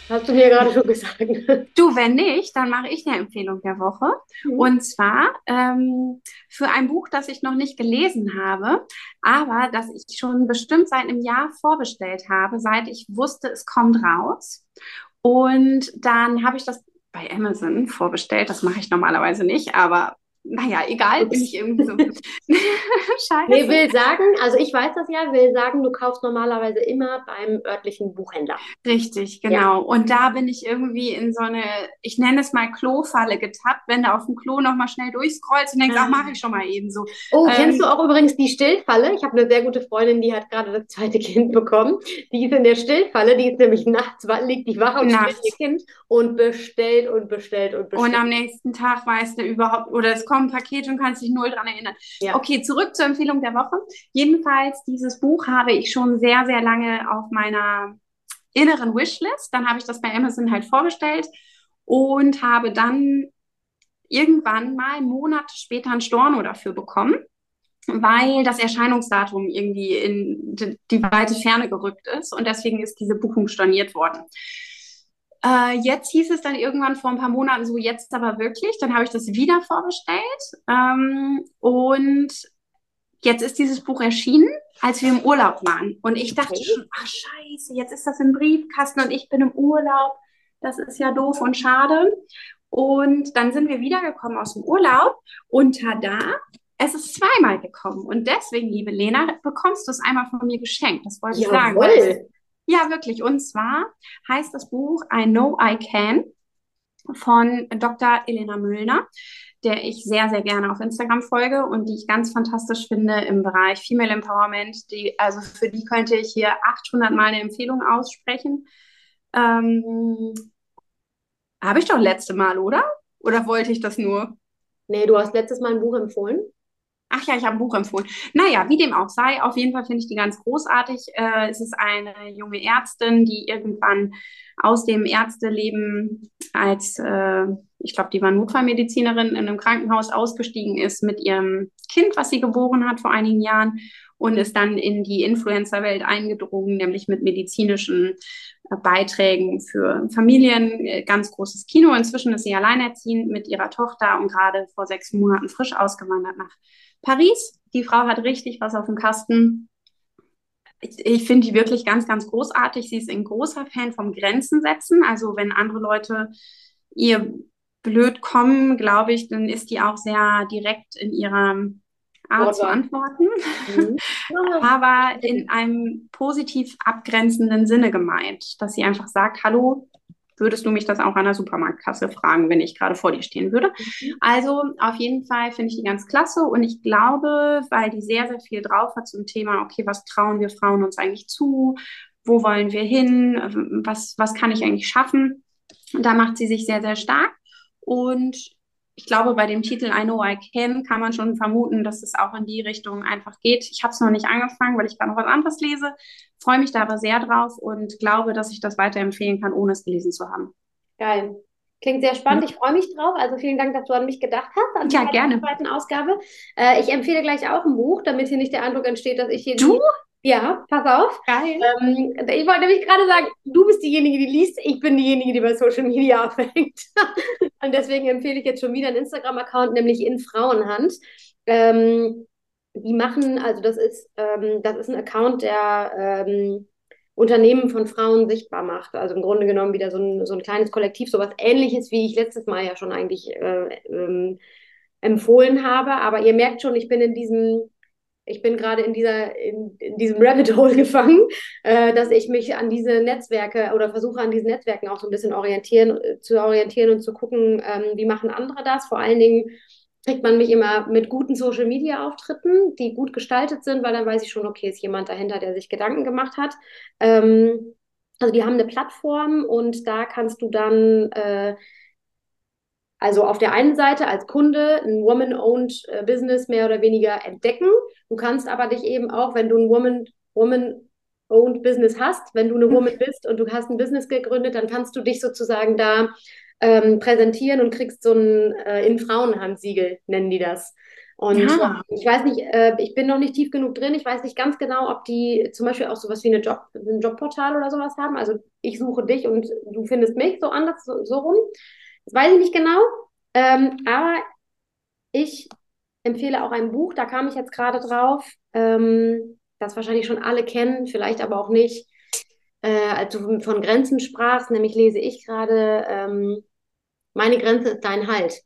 [SPEAKER 2] Hast du mir gerade schon gesagt.
[SPEAKER 1] Du, wenn nicht, dann mache ich eine Empfehlung der Woche. Mhm. Und zwar ähm, für ein Buch, das ich noch nicht gelesen habe, aber das ich schon bestimmt seit einem Jahr vorbestellt habe, seit ich wusste, es kommt raus. Und dann habe ich das bei Amazon vorbestellt. Das mache ich normalerweise nicht, aber naja, egal, bin ich irgendwie so.
[SPEAKER 2] Scheiße. Nee, will sagen, also ich weiß das ja, will sagen, du kaufst normalerweise immer beim örtlichen Buchhändler.
[SPEAKER 1] Richtig, genau. Ja. Und da bin ich irgendwie in so eine, ich nenne es mal Klofalle getappt, wenn du auf dem Klo nochmal schnell durchscrollst und denkst, ah. ach, mache ich schon mal eben so.
[SPEAKER 2] Oh, ähm, kennst du auch übrigens die Stillfalle? Ich habe eine sehr gute Freundin, die hat gerade das zweite Kind bekommen. Die ist in der Stillfalle, die ist nämlich nachts, liegt die wach und stillt ihr Kind und bestellt und bestellt und bestellt.
[SPEAKER 1] Und am nächsten Tag weißt du überhaupt, oder es kommt ein Paket und kannst dich null dran erinnern. Ja. Okay, zurück zur Empfehlung der Woche. Jedenfalls, dieses Buch habe ich schon sehr, sehr lange auf meiner inneren Wishlist. Dann habe ich das bei Amazon halt vorgestellt und habe dann irgendwann mal Monate später ein Storno dafür bekommen, weil das Erscheinungsdatum irgendwie in die weite Ferne gerückt ist und deswegen ist diese Buchung storniert worden. Äh, jetzt hieß es dann irgendwann vor ein paar Monaten so, jetzt aber wirklich. Dann habe ich das wieder vorbestellt. Ähm, und jetzt ist dieses Buch erschienen, als wir im Urlaub waren. Und ich dachte okay. schon, ach scheiße, jetzt ist das im Briefkasten und ich bin im Urlaub. Das ist ja doof und schade. Und dann sind wir wiedergekommen aus dem Urlaub und tada, es ist zweimal gekommen. Und deswegen, liebe Lena, bekommst du es einmal von mir geschenkt. Das wollte ich Jawohl. sagen. Ja, wirklich. Und zwar heißt das Buch I Know I Can von Dr. Elena Müllner, der ich sehr, sehr gerne auf Instagram folge und die ich ganz fantastisch finde im Bereich Female Empowerment. Die, also für die könnte ich hier 800 Mal eine Empfehlung aussprechen. Ähm, Habe ich doch letzte Mal, oder? Oder wollte ich das nur?
[SPEAKER 2] Nee, du hast letztes Mal ein Buch empfohlen.
[SPEAKER 1] Ach ja, ich habe ein Buch empfohlen. Naja, wie dem auch sei, auf jeden Fall finde ich die ganz großartig. Äh, es ist eine junge Ärztin, die irgendwann aus dem Ärzteleben als, äh, ich glaube, die war Notfallmedizinerin in einem Krankenhaus ausgestiegen ist mit ihrem Kind, was sie geboren hat vor einigen Jahren und ist dann in die Influencer-Welt eingedrungen, nämlich mit medizinischen äh, Beiträgen für Familien. Äh, ganz großes Kino. Inzwischen ist sie alleinerziehend mit ihrer Tochter und gerade vor sechs Monaten frisch ausgewandert nach Paris. Die Frau hat richtig was auf dem Kasten. Ich, ich finde die wirklich ganz, ganz großartig. Sie ist ein großer Fan vom Grenzen setzen. Also wenn andere Leute ihr blöd kommen, glaube ich, dann ist die auch sehr direkt in ihrer Art zu antworten, mhm. aber in einem positiv abgrenzenden Sinne gemeint, dass sie einfach sagt, hallo, würdest du mich das auch an der Supermarktkasse fragen, wenn ich gerade vor dir stehen würde. Mhm. Also auf jeden Fall finde ich die ganz klasse und ich glaube, weil die sehr, sehr viel drauf hat zum Thema, okay, was trauen wir Frauen uns eigentlich zu? Wo wollen wir hin? Was, was kann ich eigentlich schaffen? Da macht sie sich sehr, sehr stark. Und ich glaube, bei dem Titel I Know I Can kann man schon vermuten, dass es auch in die Richtung einfach geht. Ich habe es noch nicht angefangen, weil ich gerade noch was anderes lese, freue mich da aber sehr drauf und glaube, dass ich das weiterempfehlen kann, ohne es gelesen zu haben.
[SPEAKER 2] Geil. Klingt sehr spannend. Ich freue mich drauf. Also vielen Dank, dass du an mich gedacht hast. An
[SPEAKER 1] ja, gerne.
[SPEAKER 2] zweiten Ausgabe. Äh, ich empfehle gleich auch ein Buch, damit hier nicht der Eindruck entsteht, dass ich hier.
[SPEAKER 1] Du?
[SPEAKER 2] Ja, pass auf.
[SPEAKER 1] Geil.
[SPEAKER 2] Ähm, ich wollte nämlich gerade sagen, du bist diejenige, die liest, ich bin diejenige, die bei Social Media aufhängt. und deswegen empfehle ich jetzt schon wieder einen Instagram-Account, nämlich in Frauenhand. Ähm, die machen, also das ist, ähm, das ist ein Account, der ähm, Unternehmen von Frauen sichtbar macht. Also im Grunde genommen wieder so ein, so ein kleines Kollektiv, sowas ähnliches, wie ich letztes Mal ja schon eigentlich äh, ähm, empfohlen habe. Aber ihr merkt schon, ich bin in diesem ich bin gerade in, dieser, in, in diesem Rabbit Hole gefangen, äh, dass ich mich an diese Netzwerke oder versuche an diesen Netzwerken auch so ein bisschen orientieren, äh, zu orientieren und zu gucken, ähm, wie machen andere das. Vor allen Dingen kriegt man mich immer mit guten Social Media Auftritten, die gut gestaltet sind, weil dann weiß ich schon, okay, ist jemand dahinter, der sich Gedanken gemacht hat. Ähm, also die haben eine Plattform und da kannst du dann äh, also auf der einen Seite als Kunde ein Woman-Owned äh, Business mehr oder weniger entdecken. Du kannst aber dich eben auch, wenn du ein Woman, Woman Woman-Owned Business hast. Wenn du eine Woman bist und du hast ein Business gegründet, dann kannst du dich sozusagen da ähm, präsentieren und kriegst so ein äh, in Frauenhandsiegel, nennen die das. Und ja. ich weiß nicht, äh, ich bin noch nicht tief genug drin. Ich weiß nicht ganz genau, ob die zum Beispiel auch sowas wie eine Job, ein Jobportal oder sowas haben. Also ich suche dich und du findest mich so anders, so, so rum. Das weiß ich nicht genau. Ähm, aber ich empfehle auch ein Buch, da kam ich jetzt gerade drauf, ähm, das wahrscheinlich schon alle kennen, vielleicht aber auch nicht. Äh, als du von Grenzen sprachst, nämlich lese ich gerade ähm, Meine Grenze ist dein Halt.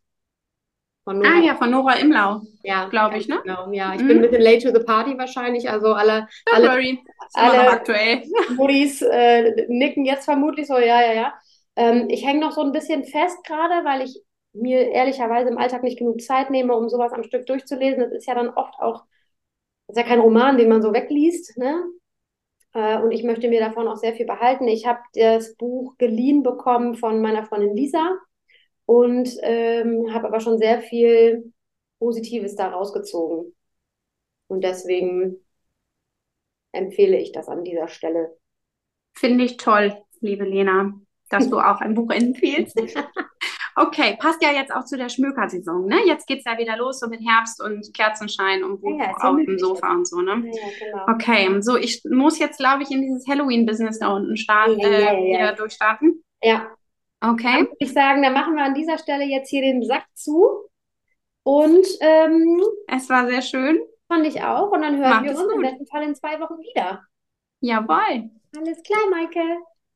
[SPEAKER 1] Von Nora. Ah ja, von Nora Imlau. Ja, glaube ich, ne?
[SPEAKER 2] Genau, ja. Ich mhm. bin ein bisschen late to the party wahrscheinlich. Also alle, Don't alle, worry. Alle aktuell. Muddis äh, nicken jetzt vermutlich so, ja, ja, ja. Ähm, ich hänge noch so ein bisschen fest gerade, weil ich mir ehrlicherweise im Alltag nicht genug Zeit nehme, um sowas am Stück durchzulesen. Das ist ja dann oft auch, das ist ja kein Roman, den man so wegliest, ne? Äh, und ich möchte mir davon auch sehr viel behalten. Ich habe das Buch geliehen bekommen von meiner Freundin Lisa und ähm, habe aber schon sehr viel Positives da rausgezogen. Und deswegen empfehle ich das an dieser Stelle.
[SPEAKER 1] Finde ich toll, liebe Lena, dass du auch ein Buch empfiehlst. Okay, passt ja jetzt auch zu der Schmökersaison, ne? Jetzt geht es ja wieder los, so mit Herbst und Kerzenschein und Buch ja, auf dem Sofa und so, ne? Ja, genau. Okay, so ich muss jetzt, glaube ich, in dieses Halloween-Business da unten starten, ja, äh, wieder durchstarten.
[SPEAKER 2] Ja. Okay. Dann würde ich sagen, dann machen wir an dieser Stelle jetzt hier den Sack zu. Und ähm,
[SPEAKER 1] es war sehr schön.
[SPEAKER 2] Fand ich auch. Und dann hören Macht wir uns gut. im besten Fall in zwei Wochen wieder.
[SPEAKER 1] Jawohl.
[SPEAKER 2] Alles klar, Maike.